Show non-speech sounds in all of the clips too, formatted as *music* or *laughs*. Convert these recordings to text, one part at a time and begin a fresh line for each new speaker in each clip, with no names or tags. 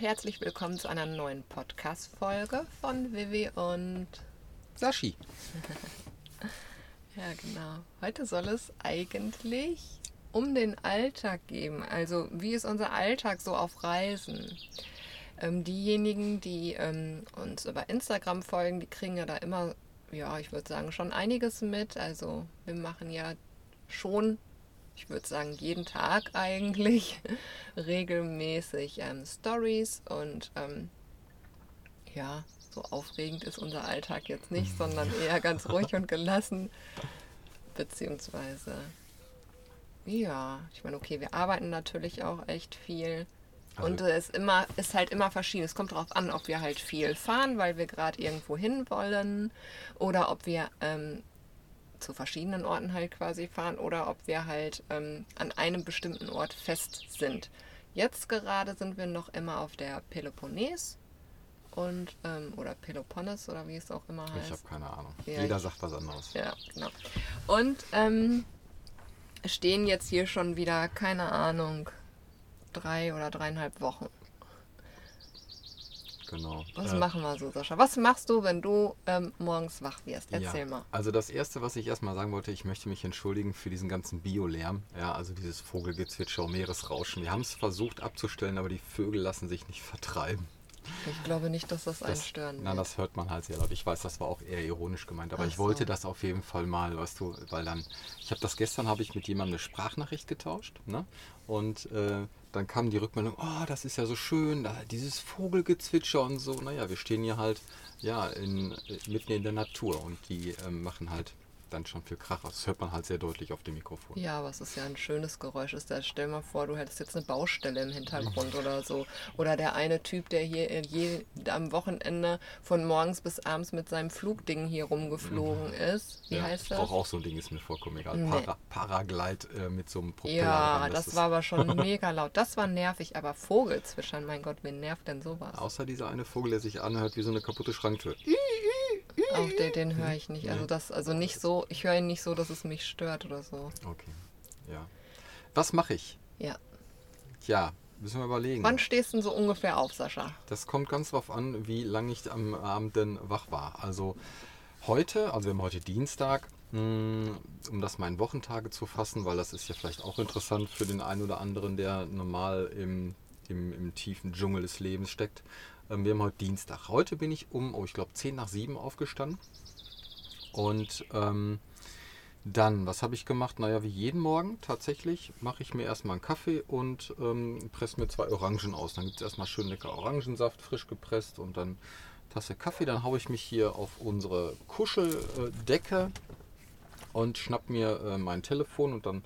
Und herzlich willkommen zu einer neuen Podcast-Folge von Vivi und
Sashi. *laughs*
ja, genau. Heute soll es eigentlich um den Alltag gehen. Also, wie ist unser Alltag so auf Reisen? Ähm, diejenigen, die ähm, uns über Instagram folgen, die kriegen ja da immer, ja, ich würde sagen, schon einiges mit. Also, wir machen ja schon ich würde sagen, jeden Tag eigentlich *laughs* regelmäßig ähm, Stories und ähm, ja, so aufregend ist unser Alltag jetzt nicht, sondern *laughs* eher ganz ruhig und gelassen. Beziehungsweise, ja, ich meine, okay, wir arbeiten natürlich auch echt viel. Also und es ist, immer, ist halt immer verschieden. Es kommt darauf an, ob wir halt viel fahren, weil wir gerade irgendwo hin wollen oder ob wir ähm, zu verschiedenen Orten halt quasi fahren oder ob wir halt ähm, an einem bestimmten Ort fest sind. Jetzt gerade sind wir noch immer auf der Peloponnes und ähm, oder Peloponnes oder wie es auch immer heißt.
Ich habe keine Ahnung. Ja, Jeder sagt was anderes.
Ja, genau. Und ähm, stehen jetzt hier schon wieder, keine Ahnung, drei oder dreieinhalb Wochen.
Genau.
Was äh, machen wir so, Sascha? Was machst du, wenn du ähm, morgens wach wirst? Erzähl
ja,
mal.
Also das Erste, was ich erstmal sagen wollte, ich möchte mich entschuldigen für diesen ganzen Biolärm. Ja, also dieses Vogelgezwitscher, Meeresrauschen. Wir haben es versucht abzustellen, aber die Vögel lassen sich nicht vertreiben.
Ich glaube nicht, dass das, das einen stören
wird. Nein, das hört man halt sehr laut. Ich weiß, das war auch eher ironisch gemeint, aber Ach ich wollte das auf jeden Fall mal, weißt du, weil dann, ich habe das gestern, habe ich mit jemandem eine Sprachnachricht getauscht, ne? Und äh, dann kam die Rückmeldung, oh, das ist ja so schön, dieses Vogelgezwitscher und so. Naja, wir stehen hier halt ja in, mitten in der Natur und die äh, machen halt dann schon viel Krach Das hört man halt sehr deutlich auf dem Mikrofon.
Ja, aber es ist ja ein schönes Geräusch. Ist da, stell mal vor, du hättest jetzt eine Baustelle im Hintergrund oder so. Oder der eine Typ, der hier je, am Wochenende von morgens bis abends mit seinem Flugding hier rumgeflogen mhm. ist. Wie
ja,
heißt
das? Ich brauche auch so ein Ding, ist mir vollkommen egal. Nee. Para, Paraglide äh, mit so einem
Propeller. Ja, das, das war aber schon *laughs* mega laut. Das war nervig, aber Vogelzwischern, mein Gott, wen nervt denn sowas?
Außer dieser eine Vogel, der sich anhört wie so eine kaputte Schranktür.
Auch den, den höre ich nicht. Also das, also nicht so, ich höre ihn nicht so, dass es mich stört oder so.
Okay. Ja. Was mache ich?
Ja.
Tja, müssen wir überlegen.
Wann stehst du denn so ungefähr auf, Sascha?
Das kommt ganz drauf an, wie lange ich am Abend denn wach war. Also heute, also wir haben heute Dienstag, hm, um das mal in Wochentage zu fassen, weil das ist ja vielleicht auch interessant für den einen oder anderen, der normal im, im, im tiefen Dschungel des Lebens steckt. Ähm, wir haben heute Dienstag. Heute bin ich um, oh, ich glaube, 10 nach 7 aufgestanden. Und ähm, dann, was habe ich gemacht? Naja, wie jeden Morgen tatsächlich mache ich mir erstmal einen Kaffee und ähm, presse mir zwei Orangen aus. Dann gibt es erstmal schön lecker Orangensaft, frisch gepresst und dann Tasse Kaffee. Dann haue ich mich hier auf unsere Kuscheldecke und schnapp mir äh, mein Telefon und dann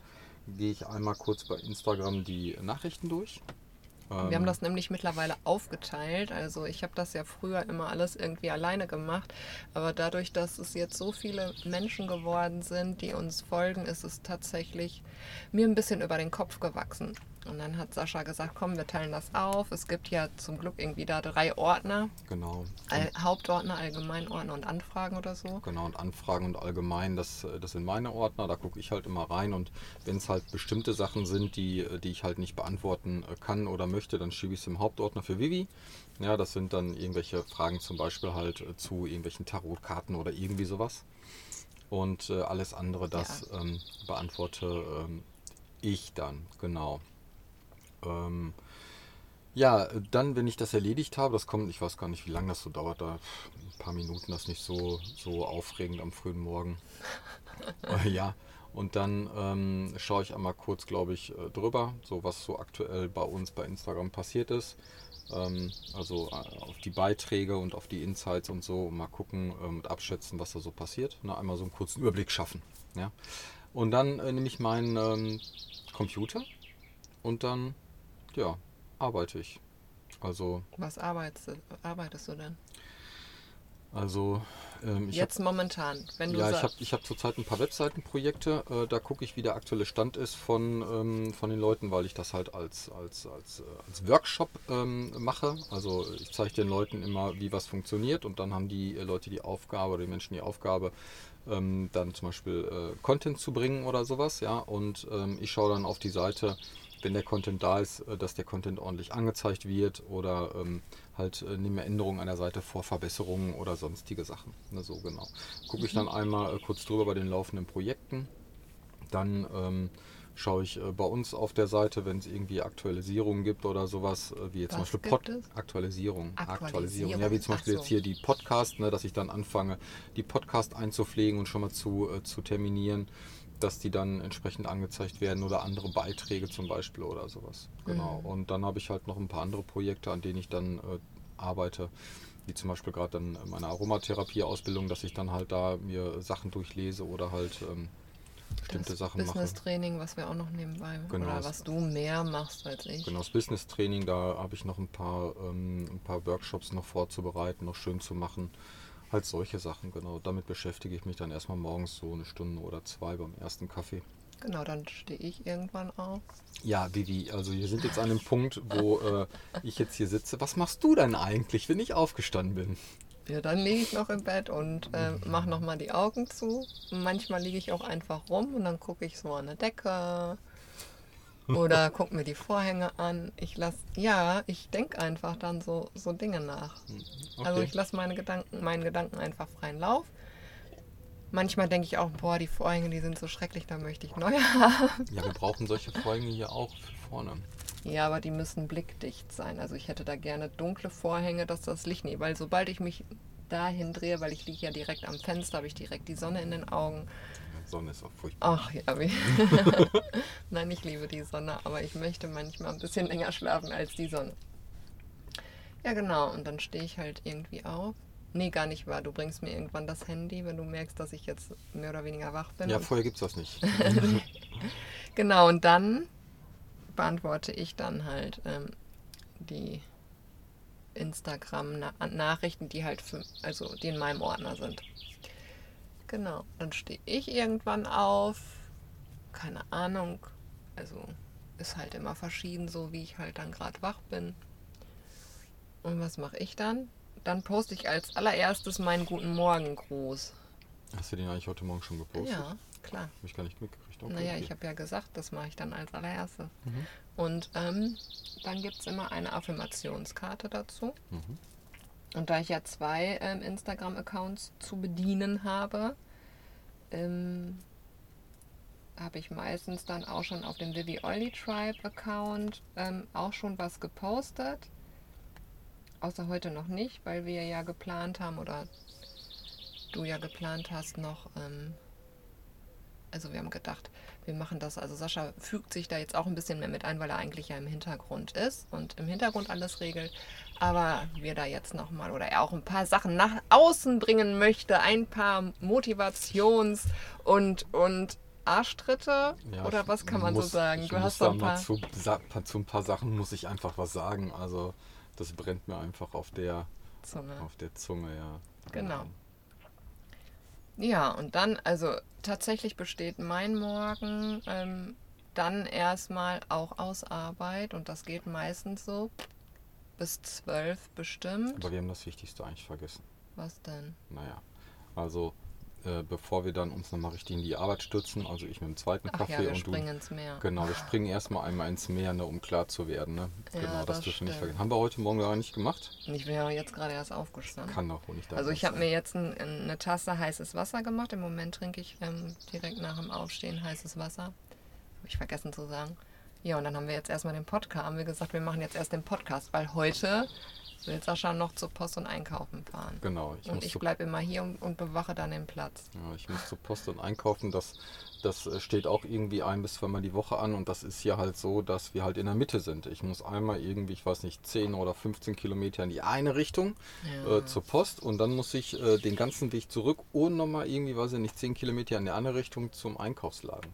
gehe ich einmal kurz bei Instagram die Nachrichten durch.
Ähm, Wir haben das nämlich mittlerweile aufgeteilt. Also ich habe das ja früher immer alles irgendwie alleine gemacht. Aber dadurch, dass es jetzt so viele Menschen geworden sind, die uns folgen, ist es tatsächlich mir ein bisschen über den Kopf gewachsen. Und dann hat Sascha gesagt, komm, wir teilen das auf. Es gibt ja zum Glück irgendwie da drei Ordner.
Genau.
All, Hauptordner, Allgemeinordner und Anfragen oder so.
Genau, und Anfragen und Allgemein, das, das sind meine Ordner. Da gucke ich halt immer rein. Und wenn es halt bestimmte Sachen sind, die, die ich halt nicht beantworten kann oder möchte, dann schiebe ich es im Hauptordner für Vivi. Ja, das sind dann irgendwelche Fragen zum Beispiel halt äh, zu irgendwelchen Tarotkarten oder irgendwie sowas. Und äh, alles andere, das ja. ähm, beantworte ähm, ich dann, genau. Ähm, ja, dann, wenn ich das erledigt habe, das kommt, ich weiß gar nicht, wie lange das so dauert, da ein paar Minuten, das ist nicht so, so aufregend am frühen Morgen. *laughs* äh, ja, und dann ähm, schaue ich einmal kurz, glaube ich, äh, drüber, so was so aktuell bei uns bei Instagram passiert ist. Ähm, also äh, auf die Beiträge und auf die Insights und so, mal gucken äh, und abschätzen, was da so passiert. Na, einmal so einen kurzen Überblick schaffen. Ja? Und dann äh, nehme ich meinen ähm, Computer und dann ja, arbeite ich. Also.
Was arbeitest du, arbeitest du denn?
Also ähm,
jetzt hab, momentan,
wenn du ja, ich habe ich hab zurzeit ein paar Webseitenprojekte. Äh, da gucke ich, wie der aktuelle Stand ist von, ähm, von den Leuten, weil ich das halt als, als, als, äh, als Workshop ähm, mache. Also ich zeige den Leuten immer, wie was funktioniert und dann haben die Leute die Aufgabe oder die Menschen die Aufgabe, ähm, dann zum Beispiel äh, Content zu bringen oder sowas. Ja, und ähm, ich schaue dann auf die Seite wenn der Content da ist, äh, dass der Content ordentlich angezeigt wird oder ähm, halt äh, nehmen wir Änderungen an der Seite vor, Verbesserungen oder sonstige Sachen. Ne, so genau. Gucke ich dann einmal äh, kurz drüber bei den laufenden Projekten. Dann ähm, schaue ich äh, bei uns auf der Seite, wenn es irgendwie Aktualisierungen gibt oder sowas, äh, wie jetzt
Was
zum Beispiel Pod
es?
Aktualisierung.
Aktualisierung.
Ja, wie zum Beispiel
so.
jetzt hier die Podcast, ne, dass ich dann anfange, die Podcast einzupflegen und schon mal zu, äh, zu terminieren, dass die dann entsprechend angezeigt werden oder andere Beiträge zum Beispiel oder sowas. Genau.
Mhm.
Und dann habe ich halt noch ein paar andere Projekte, an denen ich dann äh, arbeite. Wie zum Beispiel gerade dann meine Aromatherapie-Ausbildung, dass ich dann halt da mir Sachen durchlese oder halt ähm, bestimmte
das
Sachen mache.
Business Training, was wir auch noch nebenbei
Genau.
oder was du mehr machst als ich.
Genau, das Business Training, da habe ich noch ein paar, ähm, ein paar Workshops noch vorzubereiten, noch schön zu machen. Halt solche Sachen, genau. Damit beschäftige ich mich dann erstmal morgens so eine Stunde oder zwei beim ersten Kaffee.
Genau, dann stehe ich irgendwann auf.
Ja, Vivi, also wir sind jetzt an dem Punkt, wo äh, ich jetzt hier sitze. Was machst du denn eigentlich, wenn ich aufgestanden bin?
Ja, dann liege ich noch im Bett und äh, mache nochmal die Augen zu. Manchmal liege ich auch einfach rum und dann gucke ich so an der Decke oder gucke mir die Vorhänge an. Ich lasse, ja, ich denke einfach dann so, so Dinge nach. Also
Okay.
ich lasse meine Gedanken, meinen Gedanken einfach freien Lauf. Manchmal denke ich auch, boah, die Vorhänge, die sind so schrecklich, da möchte ich neue *laughs* haben.
Ja, wir brauchen solche Vorhänge hier auch für vorne.
Ja, aber die müssen blickdicht sein. Also ich hätte da gerne dunkle Vorhänge, dass das Licht nie, weil sobald ich mich dahin drehe, weil ich liege ja direkt am Fenster, habe ich direkt die Sonne in den Augen.
Sonne ist auch furchtbar.
Ach ja, wie. *laughs* Nein, ich liebe die Sonne, aber ich möchte manchmal ein bisschen länger schlafen als die Sonne. Ja, genau. Und dann stehe ich halt irgendwie auf. Nee, gar nicht wahr. Du bringst mir irgendwann das Handy, wenn du merkst, dass ich jetzt mehr oder weniger wach bin.
Ja, vorher gibt es das nicht. *laughs*
Genau, und dann beantworte ich dann halt ähm, die Instagram-Nachrichten, die halt für, also die in meinem Ordner sind. Genau, dann stehe ich irgendwann auf, keine Ahnung, also ist halt immer verschieden, so wie ich halt dann gerade wach bin. Und was mache ich dann? Dann poste ich als allererstes meinen guten Morgen Gruß.
Hast du den eigentlich heute Morgen schon gepostet?
Ja, klar.
Habe ich gar nicht mitgekriegt. Okay,
Naja,
okay.
ich habe ja gesagt, das mache ich dann als allererstes.
Mhm.
Und ähm, dann gibt es immer eine Affirmationskarte dazu.
Mhm.
Und da ich ja zwei ähm, Instagram-Accounts zu bedienen habe, ähm, habe ich meistens dann auch schon auf dem Vivi Olli Tribe Account ähm, auch schon was gepostet. Außer heute noch nicht, weil wir ja geplant haben oder du ja geplant hast noch. Ähm, also wir haben gedacht, wir machen das. Also Sascha fügt sich da jetzt auch ein bisschen mehr mit ein, weil er eigentlich ja im Hintergrund ist und im Hintergrund alles regelt. Aber wir da jetzt nochmal oder er auch ein paar Sachen nach außen bringen möchte, ein paar Motivations- und, und Arschtritte
Ja,
oder was kann man
muss,
so sagen?
Ich
Du
muss
hast
da
ein paar.
zu, zu ein paar Sachen muss ich einfach was sagen. Also das brennt mir einfach auf der,
Zunge.
auf der Zunge, ja.
Genau. Ja, und dann, also tatsächlich besteht mein Morgen ähm, dann erstmal auch aus Arbeit und das geht meistens so bis zwölf bestimmt.
Aber wir haben das Wichtigste eigentlich vergessen.
Was denn?
Naja, also äh, bevor wir dann uns nochmal richtig in die Arbeit stürzen, also ich mit dem zweiten
Ach
Kaffee
ja, wir
und
springen
du.
ins Meer.
Genau, wir springen erstmal einmal ins Meer, ne, um klar zu werden. Ne?
Ja,
genau, das,
das
dürfen wir nicht vergessen. Haben wir heute Morgen gar nicht gemacht?
Ich bin ja jetzt gerade erst aufgestanden.
Kann doch wohl nicht
Also
dein
ich habe mir jetzt ein, eine Tasse heißes Wasser gemacht. Im Moment trinke ich ähm, direkt nach dem Aufstehen heißes Wasser. Habe ich vergessen zu sagen. Ja, und dann haben wir jetzt erstmal den Podcast. Haben wir gesagt, wir machen jetzt erst den Podcast, weil heute will Sascha noch zur Post und einkaufen fahren.
Genau, ich
und ich bleibe immer hier und, und bewache dann den Platz.
Ja, ich muss zur Post und einkaufen. Das, das äh, steht auch irgendwie ein bis zweimal die Woche an. Und das ist hier halt so, dass wir halt in der Mitte sind. Ich muss einmal irgendwie, ich weiß nicht, 10 oder 15 Kilometer in die eine Richtung
Ja.
äh, zur Post. Und dann muss ich äh, den ganzen Weg zurück und nochmal irgendwie, weiß ich nicht, 10 Kilometer in die andere Richtung zum Einkaufsladen.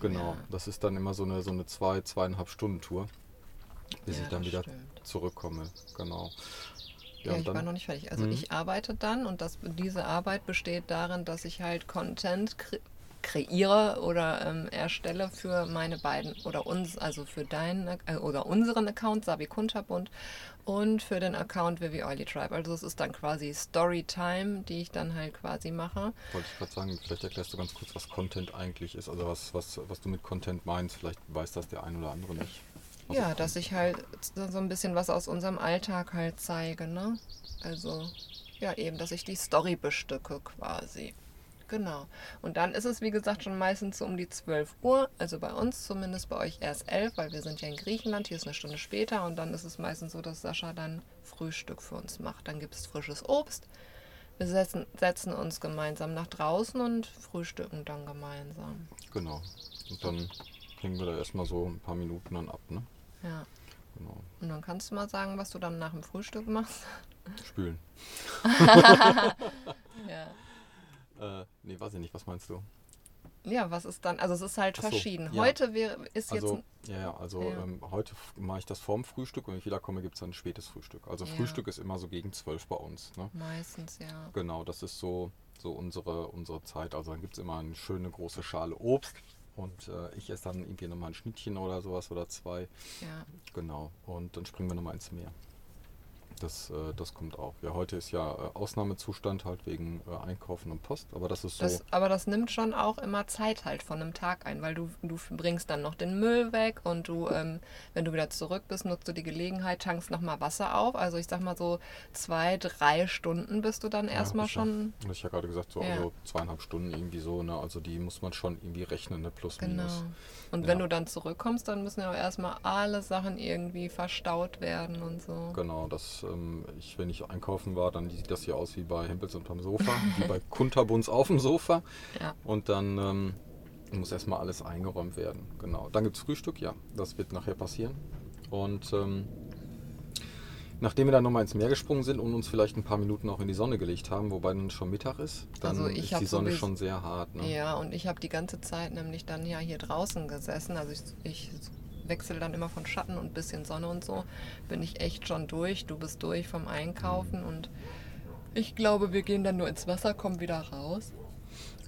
Genau,
Ja.
das ist dann immer so eine, so eine zwei, zweieinhalb Stunden Tour, bis
Ja,
ich dann wieder
stimmt.
zurückkomme. Genau.
Ja,
und
ich war noch nicht fertig. Also
Mhm.
ich arbeite dann und das, diese Arbeit besteht darin, dass ich halt Content kre kreiere oder ähm, erstelle für meine beiden oder uns, also für deinen äh, oder unseren Account Sabi Kunterbund und für den Account Vivi Oily Tribe. Also es ist dann quasi Storytime, die ich dann halt quasi mache.
Wollte ich gerade sagen, vielleicht erklärst du ganz kurz, was Content eigentlich ist, also was, was, was du mit Content meinst. Vielleicht weiß das der ein oder andere nicht.
Ja, dass ich halt so ein bisschen was aus unserem Alltag halt zeige, ne? Also ja, eben, dass ich die Story bestücke quasi. Genau. Und dann ist es, wie gesagt, schon meistens so um die 12 Uhr. Also bei uns zumindest, bei euch erst 11, weil wir sind ja in Griechenland. Hier ist eine Stunde später. Und dann ist es meistens so, dass Sascha dann Frühstück für uns macht. Dann gibt es frisches Obst. Wir setzen, setzen uns gemeinsam nach draußen und frühstücken dann gemeinsam.
Genau. Und dann hängen wir da erstmal so ein paar Minuten dann ab, ne?
Ja. Genau. Und dann kannst du mal sagen, was du dann nach dem Frühstück machst.
Spülen. *laughs* *laughs* ja. Äh, nee, weiß ich nicht. Was meinst du?
Ja, was ist dann? Also es ist halt so, verschieden. Ja. Heute wäre, ist
also, jetzt. Ja, ja, also ja. Ähm, heute mache ich das vorm Frühstück und wenn ich wiederkomme, gibt es dann ein spätes Frühstück. Also ja. Frühstück ist immer so gegen zwölf bei uns. Ne?
Meistens, ja.
Genau, das ist so, so unsere, unsere Zeit. Also dann gibt es immer eine schöne große Schale Obst. Und äh, ich esse dann irgendwie nochmal ein Schnittchen oder sowas oder zwei.
Ja.
Genau. Und dann springen wir nochmal ins Meer. Das, äh, das kommt auch. Ja, heute ist ja äh, Ausnahmezustand halt wegen äh, Einkaufen und Post, aber das ist so.
Das, aber das nimmt schon auch immer Zeit halt von einem Tag ein, weil du, du bringst dann noch den Müll weg und du, ähm, wenn du wieder zurück bist, nutzt du die Gelegenheit, tankst nochmal Wasser auf. Also ich sag mal so zwei, drei Stunden bist du dann erstmal ja, schon.
Ja, ich ja gerade gesagt, so ja. also zweieinhalb Stunden irgendwie so, ne? Also die muss man schon irgendwie rechnen, ne? Plus genau. minus.
Und ja. wenn du dann zurückkommst, dann müssen ja auch erstmal alle Sachen irgendwie verstaut werden und so.
Genau, das ähm, ich, wenn ich einkaufen war, dann sieht das hier aus wie bei Hempels unterm Sofa, wie bei *laughs* Kunterbuns auf dem Sofa.
Ja.
Und dann ähm, muss erstmal alles eingeräumt werden. Genau. Dann gibt es Frühstück, ja, das wird nachher passieren. Und ähm, nachdem wir dann nochmal ins Meer gesprungen sind und uns vielleicht ein paar Minuten auch in die Sonne gelegt haben, wobei dann schon Mittag ist, dann also ist die Sonne schon sehr hart. Ne?
Ja, und ich habe die ganze Zeit nämlich dann ja hier draußen gesessen. Also ich, ich wechsle dann immer von Schatten und bisschen Sonne und so, bin ich echt schon durch. Du bist durch vom Einkaufen und ich glaube, wir gehen dann nur ins Wasser, kommen wieder raus.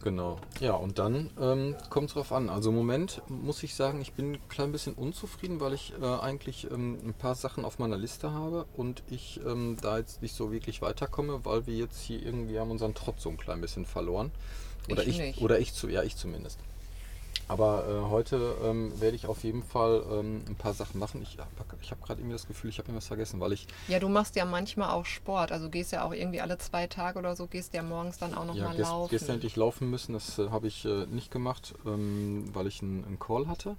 Genau. Ja, und dann ähm, kommt es drauf an. Also im Moment muss ich sagen, ich bin ein klein bisschen unzufrieden, weil ich äh, eigentlich ähm, ein paar Sachen auf meiner Liste habe und ich ähm, da jetzt nicht so wirklich weiterkomme, weil wir jetzt hier irgendwie haben unseren Trotz so ein klein bisschen verloren. Oder ich, ich oder ich zu, ja, ich zumindest. Aber äh, heute ähm, werde ich auf jeden Fall ähm, ein paar Sachen machen. Ich, ich habe gerade irgendwie das Gefühl, ich habe irgendwas vergessen, weil ich.
Ja, du machst ja manchmal auch Sport. Also gehst ja auch irgendwie alle zwei Tage oder so, gehst ja morgens dann auch nochmal ja, mal gest, laufen.
Gestern hätte ich laufen müssen, das äh, habe ich äh, nicht gemacht, ähm, weil ich einen Call hatte.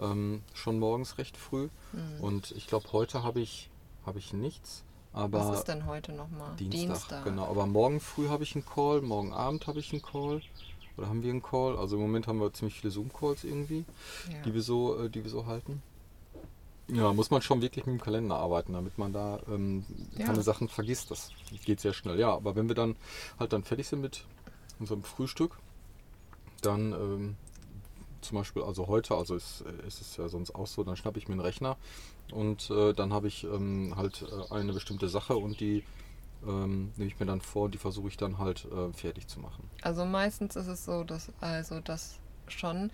Ähm, schon morgens recht früh. Mhm. Und ich glaube, heute habe ich, hab ich nichts. Aber
Was ist denn heute nochmal?
Dienstag, Dienstag. Genau, aber morgen früh habe ich einen Call, morgen Abend habe ich einen Call. Oder haben wir einen Call? Also im Moment haben wir ziemlich viele Zoom-Calls irgendwie, ja. die, wir so, äh, die wir so halten. Ja, muss man schon wirklich mit dem Kalender arbeiten, damit man da ähm, ja. keine Sachen vergisst. Das geht sehr schnell. Ja, aber wenn wir dann halt dann fertig sind mit unserem Frühstück, dann ähm, zum Beispiel, also heute, also ist, ist es ja sonst auch so, dann schnappe ich mir einen Rechner und äh, dann habe ich ähm, halt äh, eine bestimmte Sache und die ähm, nehme ich mir dann vor, die versuche ich dann halt äh, fertig zu machen.
Also meistens ist es so, dass also dass schon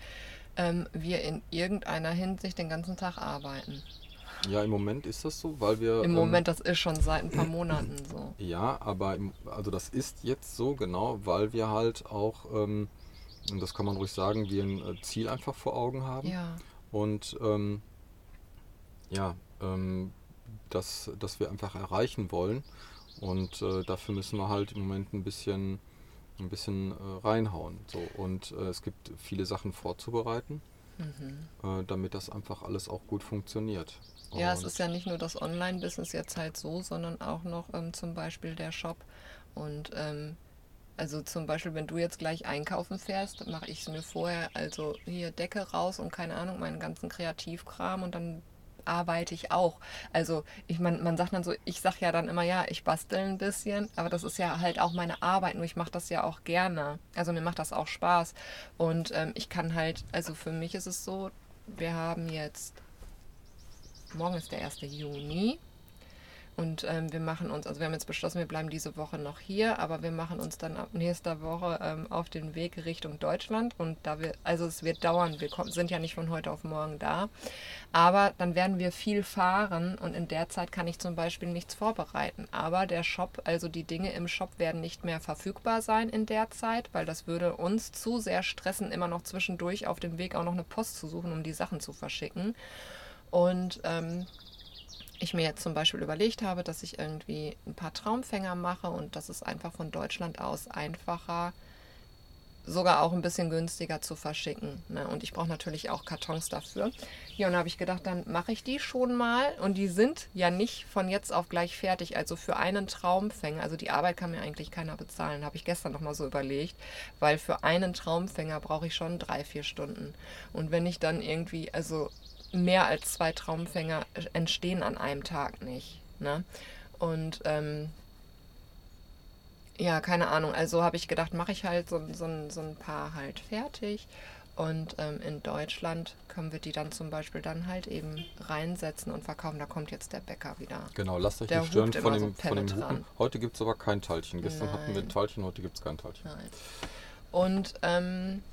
ähm, wir in irgendeiner Hinsicht den ganzen Tag arbeiten.
Ja, im Moment ist das so, weil wir.
Im ähm, Moment, das ist schon seit ein paar Monaten so. *clears throat*
Ja, aber im, also das ist jetzt so, genau, weil wir halt auch, ähm, und das kann man ruhig sagen, wir ein äh, Ziel einfach vor Augen haben.
Ja.
Und ähm, ja, ähm, das, das wir einfach erreichen wollen. Und äh, dafür müssen wir halt im Moment ein bisschen, ein bisschen äh, reinhauen. So. Und äh, es gibt viele Sachen vorzubereiten, mhm. Äh, damit das einfach alles auch gut funktioniert.
Ja, Und es ist ja nicht nur das Online-Business jetzt halt so, sondern auch noch ähm, zum Beispiel der Shop. Und ähm, also zum Beispiel, wenn du jetzt gleich einkaufen fährst, mache ich es mir vorher, also hier Decke raus und keine Ahnung, meinen ganzen Kreativkram und dann arbeite ich auch. Also ich meine, man sagt dann so, ich sage ja dann immer, ja, ich bastel ein bisschen, aber das ist ja halt auch meine Arbeit, nur ich mache das ja auch gerne. Also mir macht das auch Spaß. Und ähm, ich kann halt, also für mich ist es so, wir haben jetzt, morgen ist der 1. Juni Und ähm, wir machen uns, also wir haben jetzt beschlossen, wir bleiben diese Woche noch hier, aber wir machen uns dann ab nächster Woche ähm, auf den Weg Richtung Deutschland. Und da wir, also es wird dauern, wir kommen, sind ja nicht von heute auf morgen da. Aber dann werden wir viel fahren und in der Zeit kann ich zum Beispiel nichts vorbereiten. Aber der Shop, also die Dinge im Shop werden nicht mehr verfügbar sein in der Zeit, weil das würde uns zu sehr stressen, immer noch zwischendurch auf dem Weg auch noch eine Post zu suchen, um die Sachen zu verschicken. Und ähm, ich mir jetzt zum Beispiel überlegt habe, dass ich irgendwie ein paar Traumfänger mache und das ist einfach von Deutschland aus einfacher, sogar auch ein bisschen günstiger zu verschicken. Ne? Und ich brauche natürlich auch Kartons dafür. Ja, und da habe ich gedacht, dann mache ich die schon mal. Und die sind ja nicht von jetzt auf gleich fertig. Also für einen Traumfänger, also die Arbeit kann mir eigentlich keiner bezahlen, habe ich gestern nochmal so überlegt. Weil für einen Traumfänger brauche ich schon drei, vier Stunden. Und wenn ich dann irgendwie, also mehr als zwei Traumfänger entstehen an einem Tag nicht. Ne? Und ähm, ja, keine Ahnung. Also habe ich gedacht, mache ich halt so, so, so ein paar halt fertig. Und ähm, in Deutschland können wir die dann zum Beispiel dann halt eben reinsetzen und verkaufen. Da kommt jetzt der Bäcker wieder.
Genau, lasst euch der nicht stören von dem, so von dem Hupen. Heute gibt es aber kein Teilchen. Gestern Nein. hatten wir ein Teilchen, heute gibt es kein Teilchen. Nein.
Und ähm,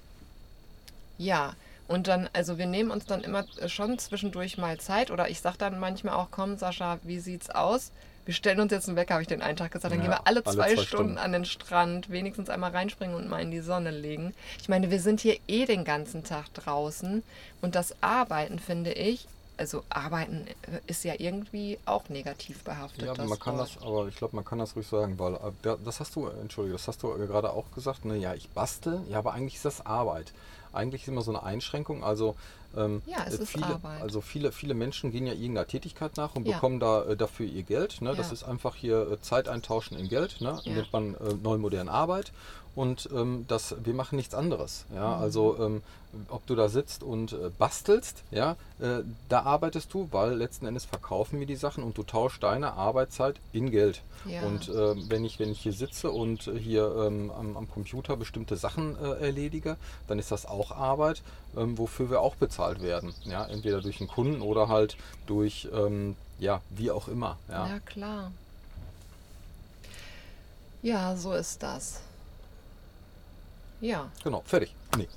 ja, und dann, also wir nehmen uns dann immer schon zwischendurch mal Zeit oder ich sage dann manchmal auch, komm Sascha, wie sieht's aus? Wir stellen uns jetzt einen Wecker, habe ich den einen Tag gesagt. Dann ja, gehen wir alle zwei, alle zwei Stunden, Stunden an den Strand, wenigstens einmal reinspringen und mal in die Sonne legen. Ich meine, wir sind hier eh den ganzen Tag draußen und das Arbeiten, finde ich, also Arbeiten ist ja irgendwie auch negativ behaftet.
Ja, man kann Wort. das, aber ich glaube, man kann das ruhig sagen, weil äh, das hast du, entschuldige, das hast du gerade auch gesagt, ne, ja, ich bastel, ja, aber eigentlich ist das Arbeit eigentlich ist immer so eine Einschränkung. Also, ähm,
ja, es ist
viele,
Arbeit.
also viele, viele Menschen gehen ja irgendeiner Tätigkeit nach und ja. bekommen da äh, dafür ihr Geld. Ne? Ja. Das ist einfach hier äh, Zeit eintauschen in Geld. Ne? Ja. Nennt man äh, neu moderne Arbeit und ähm, das, wir machen nichts anderes. Ja? Mhm. Also ähm, ob du da sitzt und äh, bastelst, ja, äh, da arbeitest du, weil letzten Endes verkaufen wir die Sachen und du tauschst deine Arbeitszeit in Geld. Und äh, wenn, ich, wenn ich hier sitze und hier ähm, am, am, Computer bestimmte Sachen äh, erledige, dann ist das auch Arbeit, ähm, wofür wir auch bezahlt werden. Ja? Entweder durch einen Kunden oder halt durch, ähm, ja, wie auch immer.
Ja, ja klar. Ja, so ist das. Ja.
Genau, fertig. Nee.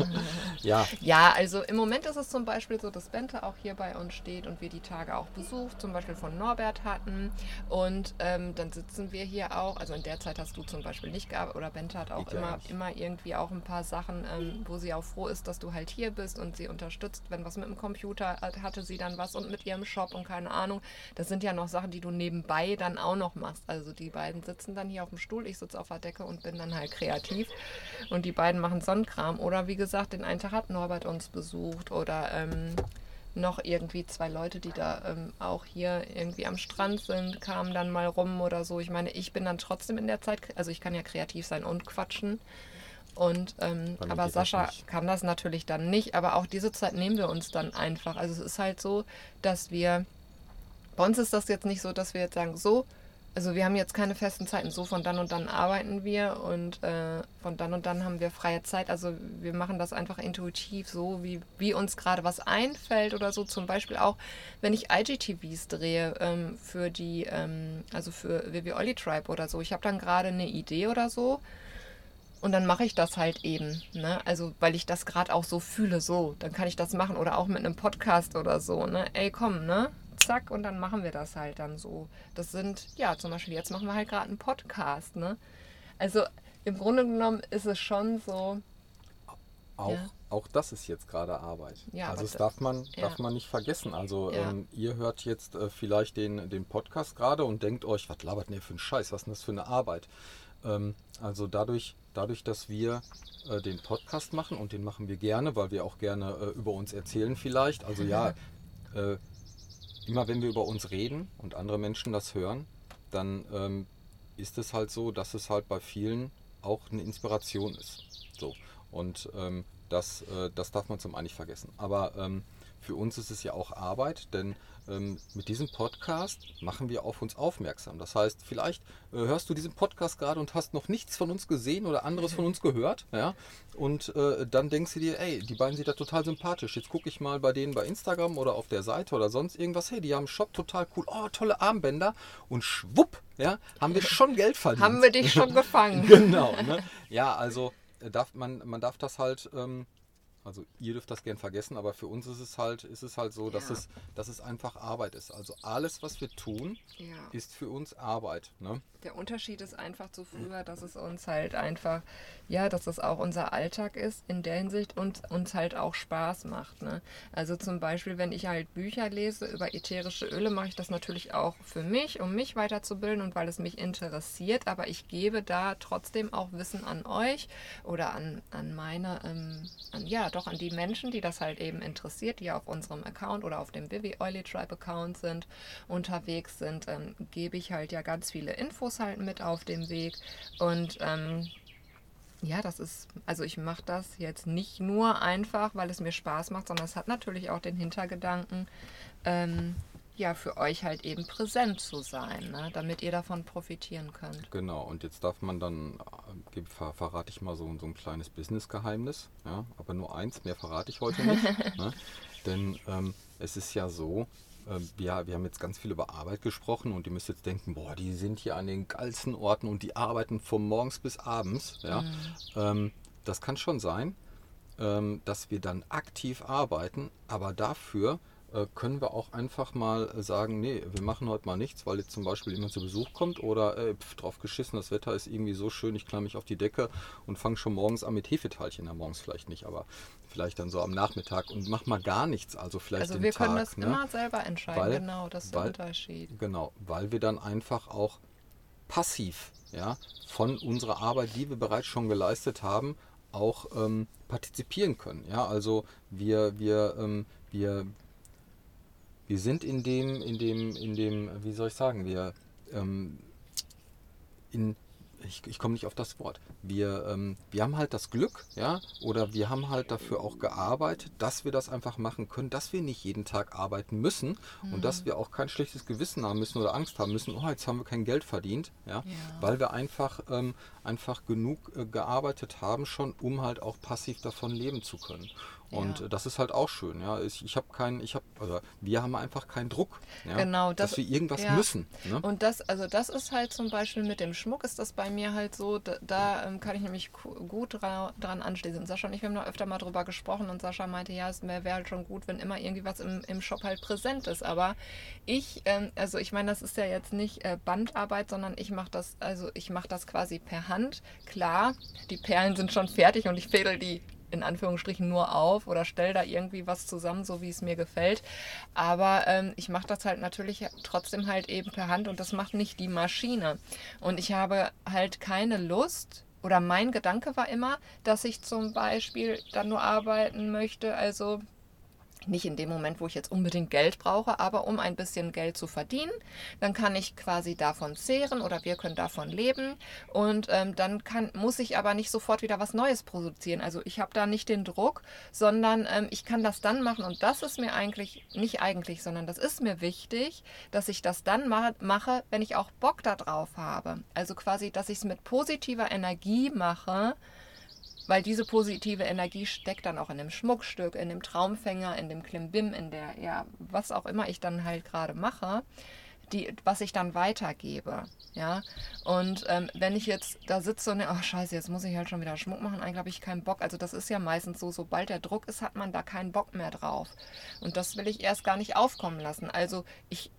*laughs*
ja. Ja, also im Moment ist es zum Beispiel so, dass Bente auch hier bei uns steht und wir die Tage auch Besuch zum Beispiel von Norbert hatten. Und ähm, dann sitzen wir hier auch. Also in der Zeit hast du zum Beispiel nicht gearbeitet oder Bente hat auch immer, immer irgendwie auch ein paar Sachen, ähm, wo sie auch froh ist, dass du halt hier bist und sie unterstützt, wenn was mit dem Computer hat, hatte sie dann was und mit ihrem Shop und keine Ahnung. Das sind ja noch Sachen, die du nebenbei dann auch noch machst. Also die beiden sitzen dann hier auf dem Stuhl, ich sitze auf der Decke und bin dann halt kreativ. Und die beiden machen Sonnen Kram. Oder wie gesagt, den einen Tag hat Norbert uns besucht oder ähm, noch irgendwie zwei Leute, die da ähm, auch hier irgendwie am Strand sind, kamen dann mal rum oder so. Ich meine, ich bin dann trotzdem in der Zeit, also ich kann ja kreativ sein und quatschen. Und ähm, aber Sascha kann das natürlich dann nicht. Aber auch diese Zeit nehmen wir uns dann einfach. Also es ist halt so, dass wir bei uns ist das jetzt nicht so, dass wir jetzt sagen, so, also wir haben jetzt keine festen Zeiten. So von dann und dann arbeiten wir und äh, von dann und dann haben wir freie Zeit. Also wir machen das einfach intuitiv so, wie, wie uns gerade was einfällt oder so. Zum Beispiel auch, wenn ich IGTVs drehe ähm, für die, ähm, also für Vivi Olli Tribe oder so. Ich habe dann gerade eine Idee oder so. Und dann mache ich das halt eben. Ne? Also, weil ich das gerade auch so fühle, so. Dann kann ich das machen. Oder auch mit einem Podcast oder so. Ne? Ey, komm, ne? Zack, und dann machen wir das halt dann so. Das sind, ja, zum Beispiel jetzt machen wir halt gerade einen Podcast, ne? Also im Grunde genommen ist es schon so.
Auch, ja. auch das ist jetzt gerade Arbeit. Ja, also das darf man, ja. darf man nicht vergessen. Also ähm, ihr hört jetzt äh, vielleicht den, den Podcast gerade und denkt euch, was labert denn ihr für ein Scheiß, was ist denn das für eine Arbeit? Ähm, also dadurch, dadurch, dass wir äh, den Podcast machen und den machen wir gerne, weil wir auch gerne äh, über uns erzählen vielleicht. Also ja, *laughs* äh, immer wenn wir über uns reden und andere Menschen das hören, dann ähm, ist es halt so, dass es halt bei vielen auch eine Inspiration ist. So. Und ähm, Das, äh, das darf man zum einen nicht vergessen. Aber ähm, für uns ist es ja auch Arbeit, denn ähm, mit diesem Podcast machen wir auf uns aufmerksam. Das heißt, vielleicht äh, hörst du diesen Podcast gerade und hast noch nichts von uns gesehen oder anderes von uns gehört, ja, und äh, dann denkst du dir, ey, die beiden sind da total sympathisch. Jetzt gucke ich mal bei denen bei Instagram oder auf der Seite oder sonst irgendwas. Hey, die haben einen Shop total cool. Oh, tolle Armbänder. Und schwupp, ja, haben wir schon Geld verdient.
haben wir dich schon *laughs* gefangen.
genau, ne? Ja, also äh, darf man, man darf das halt ähm, also ihr dürft das gern vergessen, aber für uns ist es halt, ist es halt so, dass, ja. es, dass es einfach Arbeit ist. Also alles, was wir tun, ja. ist für uns Arbeit. Ne?
Der Unterschied ist einfach zu früher, dass es uns halt einfach, ja, dass es auch unser Alltag ist in der Hinsicht und uns halt auch Spaß macht. Ne? Also zum Beispiel, wenn ich halt Bücher lese über ätherische Öle, mache ich das natürlich auch für mich, um mich weiterzubilden und weil es mich interessiert, aber ich gebe da trotzdem auch Wissen an euch oder an, an meine, ähm, an, ja, doch an die Menschen, die das halt eben interessiert, die auf unserem Account oder auf dem Vivi Oily Tribe Account sind, unterwegs sind, ähm, gebe ich halt ja ganz viele Infos halt mit auf dem Weg. Und ähm, ja, das ist, also ich mache das jetzt nicht nur einfach, weil es mir Spaß macht, sondern es hat natürlich auch den Hintergedanken, ähm, ja für euch halt eben präsent zu sein, ne? damit ihr davon profitieren könnt.
Genau, und jetzt darf man dann, äh, ver verrate ich mal so, so ein kleines Business-Geheimnis, ja? aber nur eins, mehr verrate ich heute nicht. *laughs* ne? Denn ähm, es ist ja so, äh, wir, wir haben jetzt ganz viel über Arbeit gesprochen und ihr müsst jetzt denken, boah, die sind hier an den geilsten Orten und die arbeiten von morgens bis abends. Ja? Mhm. Ähm, das kann schon sein, ähm, dass wir dann aktiv arbeiten, aber dafür können wir auch einfach mal sagen, nee, wir machen heute mal nichts, weil jetzt zum Beispiel jemand zu Besuch kommt oder äh, pf, drauf geschissen, das Wetter ist irgendwie so schön, ich klamme mich auf die Decke und fange schon morgens an mit Hefeteilchen, ja morgens vielleicht nicht, aber vielleicht dann so am Nachmittag und mach mal gar nichts, also vielleicht
Also wir Tag, können das ne? immer selber entscheiden, weil, genau, das ist
weil,
der Unterschied.
Genau, weil wir dann einfach auch passiv ja, von unserer Arbeit, die wir bereits schon geleistet haben, auch ähm, partizipieren können. Ja, also wir, wir, ähm, wir, wir sind in dem, in dem, in dem, wie soll ich sagen, wir ähm, in, ich, ich komme nicht auf das Wort. Wir, ähm, wir haben halt das Glück, ja, oder wir haben halt dafür auch gearbeitet, dass wir das einfach machen können, dass wir nicht jeden Tag arbeiten müssen mhm. und dass wir auch kein schlechtes Gewissen haben müssen oder Angst haben müssen, oh, jetzt haben wir kein Geld verdient, ja, ja. weil wir einfach, ähm, einfach genug äh, gearbeitet haben schon, um halt auch passiv davon leben zu können. Und ja. das ist halt auch schön, ja. Ich, ich habe keinen, ich habe, also wir haben einfach keinen Druck, ja?
genau,
das, dass wir irgendwas ja. müssen.
Ne? Und das, also das ist halt zum Beispiel mit dem Schmuck ist das bei mir halt so, da, da ähm, kann ich nämlich gut dra dran anschließen. Sascha und ich haben noch öfter mal drüber gesprochen und Sascha meinte, ja, es wäre halt schon gut, wenn immer irgendwie was im, im Shop halt präsent ist. Aber ich, ähm, also ich meine, das ist ja jetzt nicht äh, Bandarbeit, sondern ich mache das, also ich mache das quasi per Hand. Klar, die Perlen sind schon fertig und ich fädel die in Anführungsstrichen nur auf oder stelle da irgendwie was zusammen, so wie es mir gefällt. Aber ähm, ich mache das halt natürlich trotzdem halt eben per Hand und das macht nicht die Maschine. Und ich habe halt keine Lust, oder mein Gedanke war immer, dass ich zum Beispiel dann nur arbeiten möchte, also nicht in dem Moment, wo ich jetzt unbedingt Geld brauche, aber um ein bisschen Geld zu verdienen, dann kann ich quasi davon zehren oder wir können davon leben und ähm, dann kann, muss ich aber nicht sofort wieder was Neues produzieren. Also ich habe da nicht den Druck, sondern ähm, ich kann das dann machen und das ist mir eigentlich, nicht eigentlich, sondern das ist mir wichtig, dass ich das dann ma mache, wenn ich auch Bock darauf habe. Also quasi, dass ich es mit positiver Energie mache, weil diese positive Energie steckt dann auch in dem Schmuckstück, in dem Traumfänger, in dem Klimbim, in der, ja, was auch immer ich dann halt gerade mache, die, was ich dann weitergebe. Ja. Und ähm, wenn ich jetzt da sitze und, ach scheiße, jetzt muss ich halt schon wieder Schmuck machen, eigentlich habe ich keinen Bock. Also das ist ja meistens so, sobald der Druck ist, hat man da keinen Bock mehr drauf. Und das will ich erst gar nicht aufkommen lassen. Also ich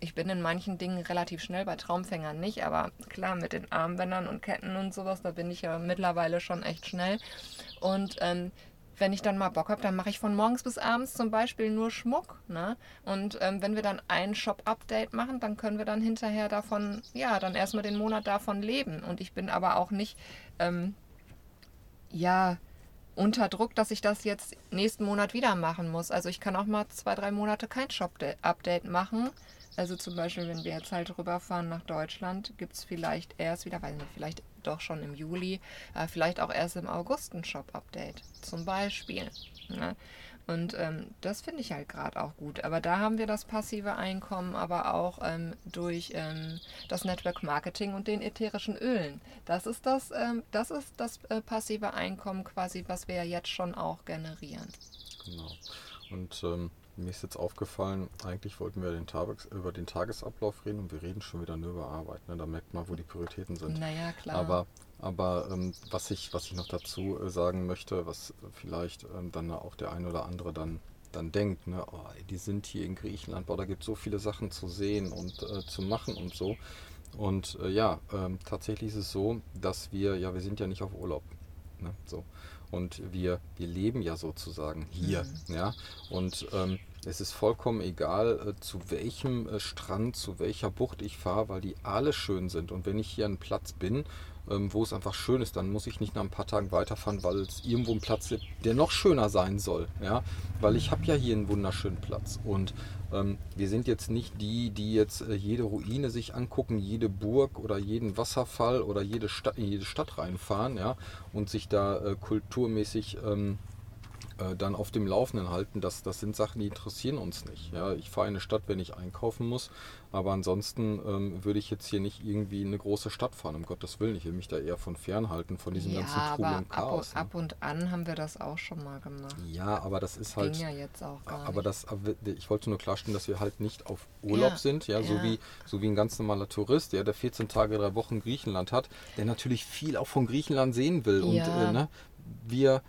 ich bin in manchen Dingen relativ schnell, bei Traumfängern nicht, aber klar, mit den Armbändern und Ketten und sowas, da bin ich ja mittlerweile schon echt schnell. Und ähm, wenn ich dann mal Bock habe, dann mache ich von morgens bis abends zum Beispiel nur Schmuck. Ne? Und ähm, wenn wir dann ein Shop-Update machen, dann können wir dann hinterher davon, ja, dann erstmal den Monat davon leben. Und ich bin aber auch nicht, ähm, ja, unter Druck, dass ich das jetzt nächsten Monat wieder machen muss. Also ich kann auch mal zwei, drei Monate kein Shop-Update machen also zum Beispiel, wenn wir jetzt halt rüberfahren nach Deutschland, gibt es vielleicht erst wieder, nicht, vielleicht doch schon im Juli, äh, vielleicht auch erst im August ein Shop-Update zum Beispiel. Ne? Und ähm, das finde ich halt gerade auch gut. Aber da haben wir das passive Einkommen, aber auch ähm, durch ähm, das Network Marketing und den ätherischen Ölen. Das ist das, ähm, das ist das äh, passive Einkommen quasi, was wir jetzt schon auch generieren.
Genau. Und ähm, mir ist jetzt aufgefallen, eigentlich wollten wir den Tages über den Tagesablauf reden und wir reden schon wieder nur über Arbeit. Ne? Da merkt man, wo die Prioritäten sind.
Naja, klar.
Aber, aber ähm, was, ich, was ich noch dazu äh, sagen möchte, was vielleicht ähm, dann auch der ein oder andere dann, dann denkt, ne? Oh, die sind hier in Griechenland, boah, da gibt es so viele Sachen zu sehen und äh, zu machen und so. Und äh, ja, ähm, tatsächlich ist es so, dass wir, ja, wir sind ja nicht auf Urlaub. Ne? So. Und wir, wir leben ja sozusagen hier. Mhm. Ja? Und ähm, es ist vollkommen egal, äh, zu welchem äh, Strand, zu welcher Bucht ich fahre, weil die alle schön sind. Und wenn ich hier einen Platz bin, wo es einfach schön ist, dann muss ich nicht nach ein paar Tagen weiterfahren, weil es irgendwo ein Platz gibt, der noch schöner sein soll. Ja? Weil ich habe ja hier einen wunderschönen Platz. Und ähm, wir sind jetzt nicht die, die jetzt äh, jede Ruine sich angucken, jede Burg oder jeden Wasserfall oder jede Stadt, jede Stadt reinfahren ja? und sich da äh, kulturmäßig ähm, äh, dann auf dem Laufenden halten. Das, das sind Sachen, die interessieren uns nicht. Ja, ich fahre in eine Stadt, wenn ich einkaufen muss, aber ansonsten ähm, würde ich jetzt hier nicht irgendwie in eine große Stadt fahren, um Gottes Willen. Ich will mich da eher von fernhalten, von diesem
ja,
ganzen Trubel und Chaos.
Ab, ne? ab und an haben wir das auch schon mal gemacht.
Ja, aber das ist halt.
Ging ja jetzt auch gar
aber das, ich wollte nur klarstellen, dass wir halt nicht auf Urlaub ja, sind, ja, ja, So, wie, so wie ein ganz normaler Tourist, ja, der 14 Tage, drei Wochen Griechenland hat, der natürlich viel auch von Griechenland sehen will. Und äh, ne, wir,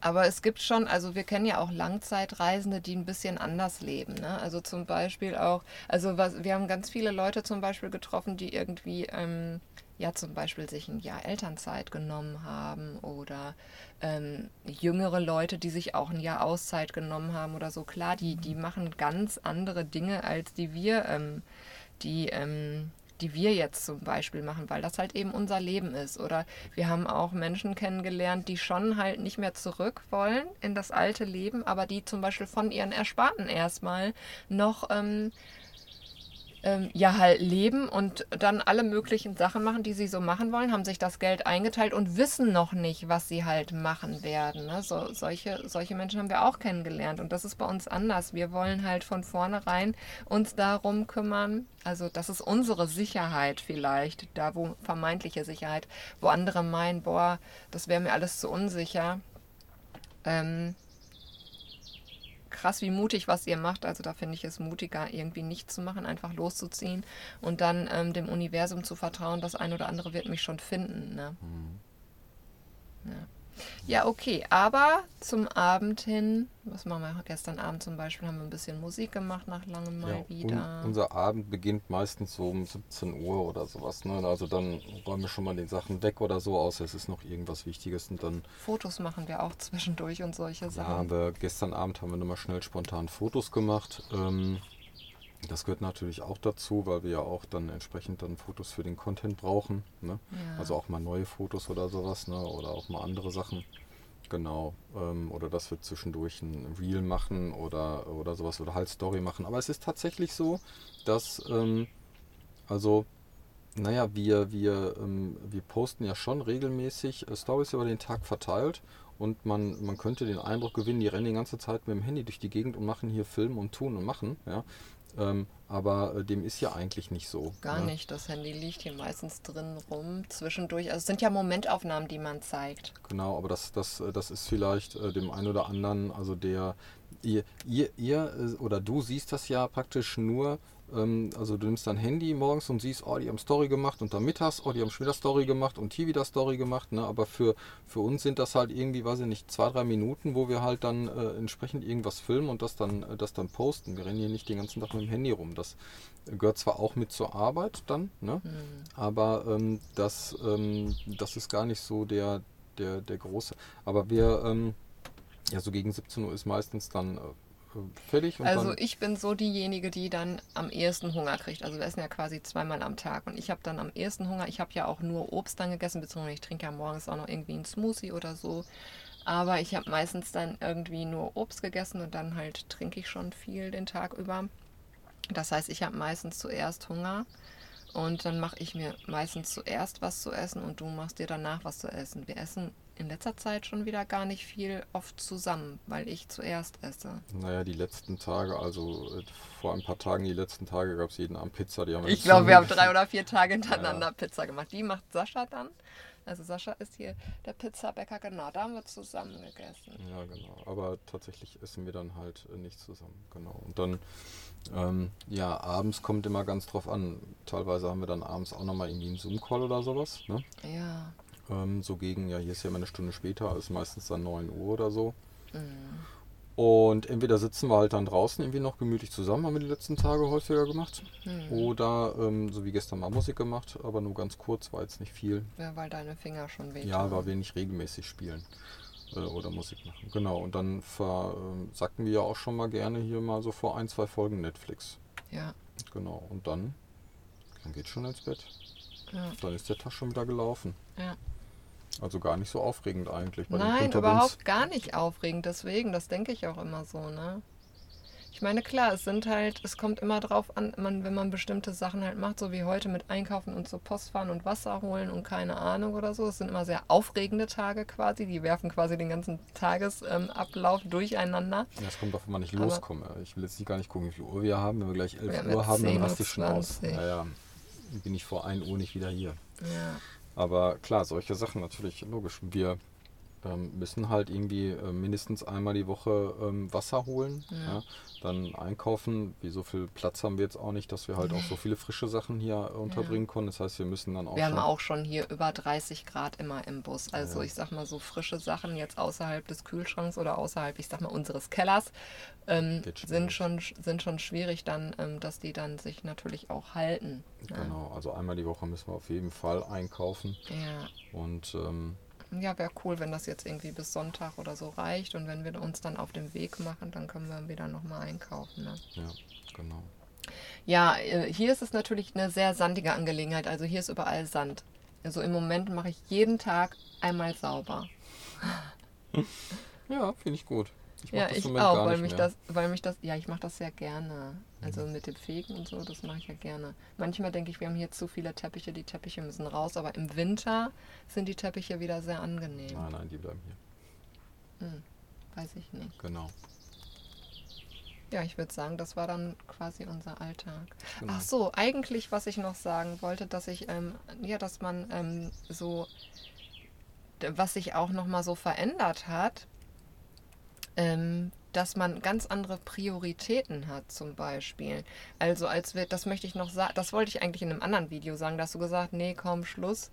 aber es gibt schon, also wir kennen ja auch Langzeitreisende, die ein bisschen anders leben. Ne? Also zum Beispiel auch, also was, wir haben ganz viele Leute zum Beispiel getroffen, die irgendwie, ähm, ja zum Beispiel sich ein Jahr Elternzeit genommen haben oder ähm, jüngere Leute, die sich auch ein Jahr Auszeit genommen haben oder so. Klar, die, die machen ganz andere Dinge, als die wir, ähm, die ähm, die wir jetzt zum Beispiel machen, weil das halt eben unser Leben ist. Oder wir haben auch Menschen kennengelernt, die schon halt nicht mehr zurück wollen in das alte Leben, aber die zum Beispiel von ihren Ersparten erstmal noch ähm, ähm, ja halt leben und dann alle möglichen Sachen machen, die sie so machen wollen, haben sich das Geld eingeteilt und wissen noch nicht, was sie halt machen werden. Ne? So, solche, solche Menschen haben wir auch kennengelernt und das ist bei uns anders. Wir wollen halt von vornherein uns darum kümmern, also das ist unsere Sicherheit vielleicht, da wo vermeintliche Sicherheit, wo andere meinen, boah, das wäre mir alles zu unsicher. Ähm, krass, wie mutig, was ihr macht. Also da finde ich es mutiger, irgendwie nicht zu machen, einfach loszuziehen und dann ähm, dem Universum zu vertrauen, das ein oder andere wird mich schon finden. Ne? Mhm. Ja. Ja, okay, aber zum Abend hin, was machen wir gestern Abend zum Beispiel, haben wir ein bisschen Musik gemacht nach langem Mal ja, wieder.
unser Abend beginnt meistens so um 17 Uhr oder sowas. Ne? Also dann räumen wir schon mal die Sachen weg oder so, außer es ist noch irgendwas Wichtiges und dann.
Fotos machen wir auch zwischendurch und solche Sachen.
Ja, haben wir, gestern Abend haben wir nochmal schnell spontan Fotos gemacht. Ähm, das gehört natürlich auch dazu, weil wir ja auch dann entsprechend dann Fotos für den Content brauchen. Ne? Ja. Also auch mal neue Fotos oder sowas, ne? oder auch mal andere Sachen. Genau. Ähm, oder dass wir zwischendurch ein Reel machen oder, oder sowas oder halt Story machen. Aber es ist tatsächlich so, dass, ähm, also, naja, wir, wir, ähm, wir posten ja schon regelmäßig äh, Stories über den Tag verteilt und man, man könnte den Eindruck gewinnen, die rennen die ganze Zeit mit dem Handy durch die Gegend und machen hier Film und tun und machen. Ja. Ähm, aber äh, dem ist ja eigentlich nicht so.
Gar ne? nicht. Das Handy liegt hier meistens drin rum, zwischendurch. Also es sind ja Momentaufnahmen, die man zeigt.
Genau, aber das, das, äh, das ist vielleicht äh, dem einen oder anderen, also der, ihr, ihr, ihr äh, oder du siehst das ja praktisch nur also du nimmst dein Handy morgens und siehst, oh, die haben Story gemacht und dann mittags, oh, die haben schon wieder Story gemacht und hier wieder Story gemacht. Ne? Aber für, für uns sind das halt irgendwie, weiß ich nicht, zwei, drei Minuten, wo wir halt dann äh, entsprechend irgendwas filmen und das dann, äh, das dann posten. Wir rennen hier nicht den ganzen Tag mit dem Handy rum. Das gehört zwar auch mit zur Arbeit dann, ne? Mhm. aber ähm, das, ähm, das ist gar nicht so der, der, der große. Aber wir, ähm, ja, so gegen 17 Uhr ist meistens dann äh, fertig.
also ich bin so diejenige, die dann am ehesten Hunger kriegt. Also wir essen ja quasi zweimal am Tag und ich habe dann am ehesten Hunger. Ich habe ja auch nur Obst dann gegessen, beziehungsweise ich trinke ja morgens auch noch irgendwie einen Smoothie oder so. Aber ich habe meistens dann irgendwie nur Obst gegessen und dann halt trinke ich schon viel den Tag über. Das heißt, ich habe meistens zuerst Hunger Und dann mache ich mir meistens zuerst was zu essen und du machst dir danach was zu essen. Wir essen in letzter Zeit schon wieder gar nicht viel oft zusammen, weil ich zuerst esse.
Naja, die letzten Tage, also äh, vor ein paar Tagen, die letzten Tage gab es jeden Abend Pizza. Die haben
Ich glaube, wir haben drei oder vier Tage hintereinander
Ja.
Pizza gemacht. Die macht Sascha dann. Also Sascha ist hier der Pizzabäcker, genau, da haben wir zusammen gegessen.
Ja, genau. Aber tatsächlich essen wir dann halt äh, nicht zusammen. Genau. Und dann, ähm, ja, abends kommt immer ganz drauf an. Teilweise haben wir dann abends auch nochmal irgendwie einen Zoom-Call oder sowas. Ne?
Ja.
Ähm, so gegen, ja, hier ist ja immer eine Stunde später, ist meistens dann 9 Uhr oder so.
Mhm.
Und entweder sitzen wir halt dann draußen irgendwie noch gemütlich zusammen, haben wir die letzten Tage häufiger gemacht.
Hm.
Oder, ähm, so wie gestern mal Musik gemacht, aber nur ganz kurz, war jetzt nicht viel.
Ja, weil deine Finger schon wehtun.
Ja, weil wir nicht regelmäßig spielen äh, oder Musik machen. Genau, und dann ver, ähm, wir ja auch schon mal gerne hier mal so vor ein, zwei Folgen Netflix.
Ja,
Genau, und dann, dann geht's schon ins Bett.
ja,
Dann ist der Tag schon wieder gelaufen.
ja.
Also gar nicht so aufregend eigentlich. Bei den
Nein, überhaupt gar nicht aufregend. Deswegen, das denke ich auch immer so, ne? Ich meine, klar, es sind halt, es kommt immer drauf an, man, wenn man bestimmte Sachen halt macht, so wie heute mit Einkaufen und zur Post fahren und Wasser holen und keine Ahnung oder so. Es sind immer sehr aufregende Tage quasi. Die werfen quasi den ganzen Tagesablauf durcheinander.
Ja, es kommt auf, wenn ich
Aber-
loskomme. Ich will jetzt nicht gar nicht gucken, wie viel Uhr wir haben. Wenn wir gleich 11
Wir
Uhr haben, dann
10.20
raste ich schon aus.
Uhr.
Ja, ja. Dann bin ich vor 1 Uhr nicht wieder hier.
Ja,
Aber klar, solche Sachen natürlich logisch. Wir ähm, müssen halt irgendwie äh, mindestens einmal die Woche ähm, Wasser holen,
Ja.
ja. dann einkaufen. Wie so viel Platz haben wir jetzt auch nicht, dass wir halt auch so viele frische Sachen hier äh, unterbringen können. Das heißt, wir müssen dann auch
wir haben auch schon hier über 30 Grad immer im Bus. Also
Ja.
ich sag mal so frische Sachen jetzt außerhalb des Kühlschranks oder außerhalb, ich sag mal, unseres Kellers ähm, sind, schon, sind schon schwierig dann, ähm, dass die dann sich natürlich auch halten. ne?
Genau, also einmal die Woche müssen wir auf jeden Fall einkaufen.
Ja.
Und ähm,
Ja, wäre cool, wenn das jetzt irgendwie bis Sonntag oder so reicht. Und wenn wir uns dann auf den Weg machen, dann können wir wieder nochmal einkaufen. Ne?
ja, genau.
Ja, äh, hier ist es natürlich eine sehr sandige Angelegenheit. Also hier ist überall Sand. Also im Moment mache ich jeden Tag einmal sauber. *laughs*
Ja, finde ich gut. Ich
Ja, ich auch, weil mich
mehr.
das, weil mich das, ja, ich mache das sehr gerne. Also mit dem Fegen und so, das mache ich ja gerne. Manchmal denke ich, wir haben hier zu viele Teppiche, die Teppiche müssen raus, aber im Winter sind die Teppiche wieder sehr angenehm.
Nein, nein, die bleiben hier.
Hm, weiß ich nicht.
Genau.
Ja, ich würde sagen, das war dann quasi unser Alltag.
Genau.
Ach so, eigentlich, was ich noch sagen wollte, dass ich, ähm, ja, dass man ähm, so, was sich auch nochmal so verändert hat, ähm, dass man ganz andere Prioritäten hat, zum Beispiel. Also als wir, das möchte ich noch sagen, das wollte ich eigentlich in einem anderen Video sagen, da hast du gesagt, nee, komm, Schluss.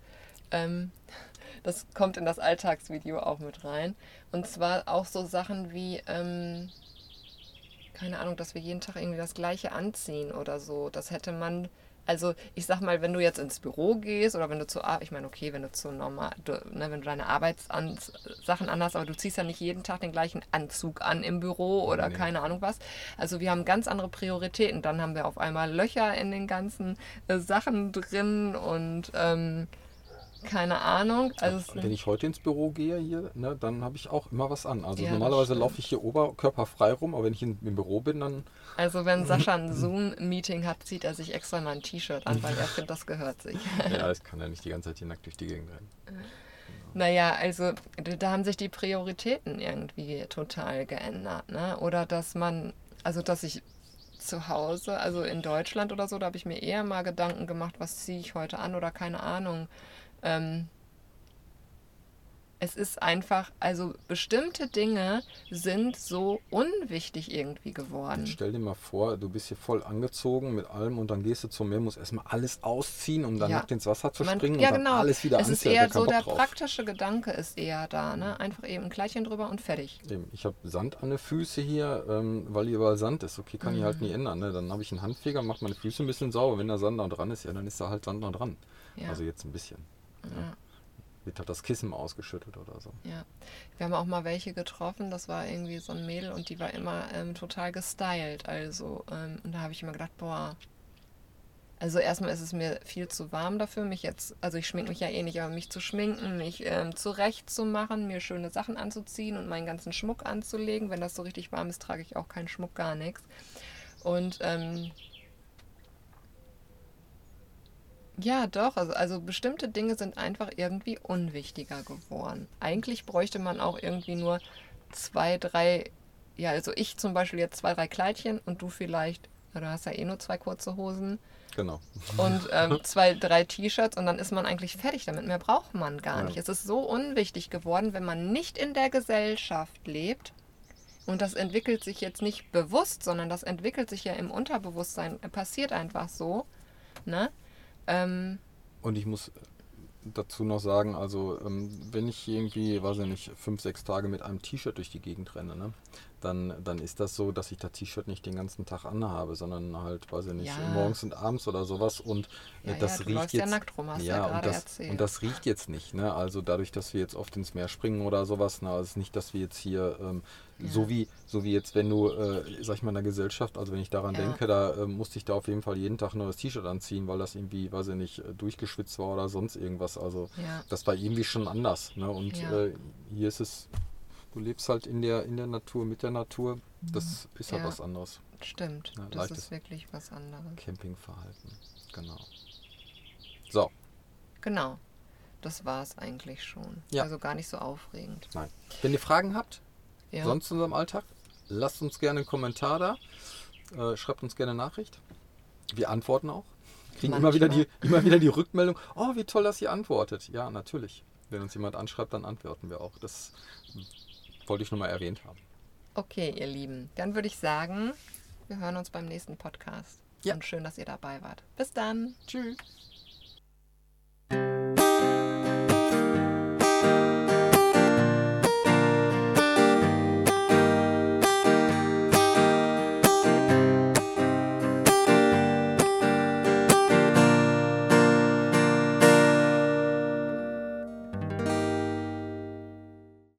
Ähm, *laughs* das kommt in das Alltagsvideo auch mit rein. Und zwar auch so Sachen wie, ähm, keine Ahnung, dass wir jeden Tag irgendwie das Gleiche anziehen oder so. Das hätte man, also ich sag mal, wenn du jetzt ins Büro gehst oder wenn du Arbeit, ich meine, okay, wenn du zu normal, du, ne, wenn du deine Arbeitssachen anhast, aber du ziehst ja nicht jeden Tag den gleichen Anzug an im Büro oder
Nee.
keine Ahnung was. Also wir haben ganz andere Prioritäten. Dann haben wir auf einmal Löcher in den ganzen äh, Sachen drin und ähm, keine Ahnung. Also es
Wenn ich heute ins Büro gehe hier, ne, dann habe ich auch immer was an. Also
Ja, das
normalerweise laufe ich hier oberkörperfrei rum, aber wenn ich in, im Büro bin, dann
Also wenn *laughs* Sascha ein Zoom-Meeting hat, zieht er sich extra mal ein T-Shirt an, weil er findet, das gehört sich. *laughs*
ja, *laughs* ich kann ja nicht die ganze Zeit hier nackt durch die Gegend rennen.
Naja, also da haben sich die Prioritäten irgendwie total geändert, ne? Oder dass man, also dass ich zu Hause, also in Deutschland oder so, da habe ich mir eher mal Gedanken gemacht, was ziehe ich heute an oder keine Ahnung. Ähm, es ist einfach, also bestimmte Dinge sind so unwichtig irgendwie geworden.
Jetzt stell dir mal vor, du bist hier voll angezogen mit allem und dann gehst du zum Meer, musst erstmal alles ausziehen, um dann
Ja.
nackt ins Wasser zu
Man-
springen
ja,
und dann
genau.
alles wieder
es ist
anziehen.
eher
Da hat
so, der
drauf.
praktische Gedanke ist eher da, ne? Einfach eben ein Kleidchen drüber und fertig.
Eben, Ich habe Sand an den Füßen hier, ähm, weil hier überall Sand ist. Okay, kann ich halt
Mhm.
nie ändern. Ne? Dann habe ich einen Handfeger, mache meine Füße ein bisschen sauber. Wenn da Sand da dran ist, ja, dann ist da halt Sand da dran.
Ja.
Also jetzt ein bisschen.
Ja.
Wird halt das Kissen mal ausgeschüttet oder so.
Ja, wir haben auch mal welche getroffen, das war irgendwie so ein Mädel und die war immer ähm, total gestylt. Also, ähm, und da habe ich immer gedacht, boah. Also erstmal ist es mir viel zu warm dafür, mich jetzt, also ich schminke mich ja eh nicht, aber mich zu schminken, mich ähm, zurecht zu machen, mir schöne Sachen anzuziehen und meinen ganzen Schmuck anzulegen. Wenn das so richtig warm ist, trage ich auch keinen Schmuck, gar nichts. Und ähm, Ja, doch. Also, also bestimmte Dinge sind einfach irgendwie unwichtiger geworden. Eigentlich bräuchte man auch irgendwie nur zwei, drei, ja, also ich zum Beispiel jetzt zwei, drei Kleidchen und du vielleicht, ja, du hast ja eh nur zwei kurze Hosen
Genau.
und ähm, *laughs* zwei, drei T-Shirts und dann ist man eigentlich fertig damit. Mehr braucht man gar
Ja.
nicht. Es ist so unwichtig geworden, wenn man nicht in der Gesellschaft lebt. Und das entwickelt sich jetzt nicht bewusst, sondern das entwickelt sich ja im Unterbewusstsein. Passiert einfach so. Ne? Ähm,
Und ich muss dazu noch sagen, also ähm, wenn ich irgendwie, weiß ich nicht, fünf, sechs Tage mit einem T-Shirt durch die Gegend renne, ne, dann, dann ist das so, dass ich das T-Shirt nicht den ganzen Tag anhabe, sondern halt, weiß ich nicht,
Ja.
morgens und abends oder sowas. Und äh,
Ja,
das
ja, du
riecht
ja
jetzt.
nackt rum, hast du ja
und das,
erzählt.
und das riecht jetzt nicht, ne? Also dadurch, dass wir jetzt oft ins Meer springen oder sowas, ne, also es ist nicht, dass wir jetzt hier ähm,
Ja.
so wie so wie jetzt, wenn du, äh, sag ich mal, in der Gesellschaft, also wenn ich daran
Ja.
denke, da äh, musste ich da auf jeden Fall jeden Tag ein neues T-Shirt anziehen, weil das irgendwie, weiß ich nicht, äh, durchgeschwitzt war oder sonst irgendwas. Also
ja.
das war irgendwie schon anders. Ne? Und
Ja.
äh, hier ist es, du lebst halt in der, in der Natur, mit der Natur. Das ist halt
Ja.
was anderes.
Stimmt.
Ja,
das ist wirklich was anderes.
Campingverhalten. Genau. So,
Genau. Das war es eigentlich schon.
Ja.
Also gar nicht so aufregend.
nein. Wenn ihr Fragen habt,
Ja.
sonst in unserem Alltag, lasst uns gerne einen Kommentar da. Äh, schreibt uns gerne eine Nachricht. Wir antworten auch. Kriegen immer wieder, die, immer wieder die *laughs* Rückmeldung, oh, wie toll, dass ihr antwortet. Ja, natürlich. Wenn uns jemand anschreibt, dann antworten wir auch. Das wollte ich nur mal erwähnt haben.
Okay, ihr Lieben. Dann würde ich sagen, wir hören uns beim nächsten Podcast.
Ja.
Und schön, dass ihr dabei wart. Bis dann.
Tschüss.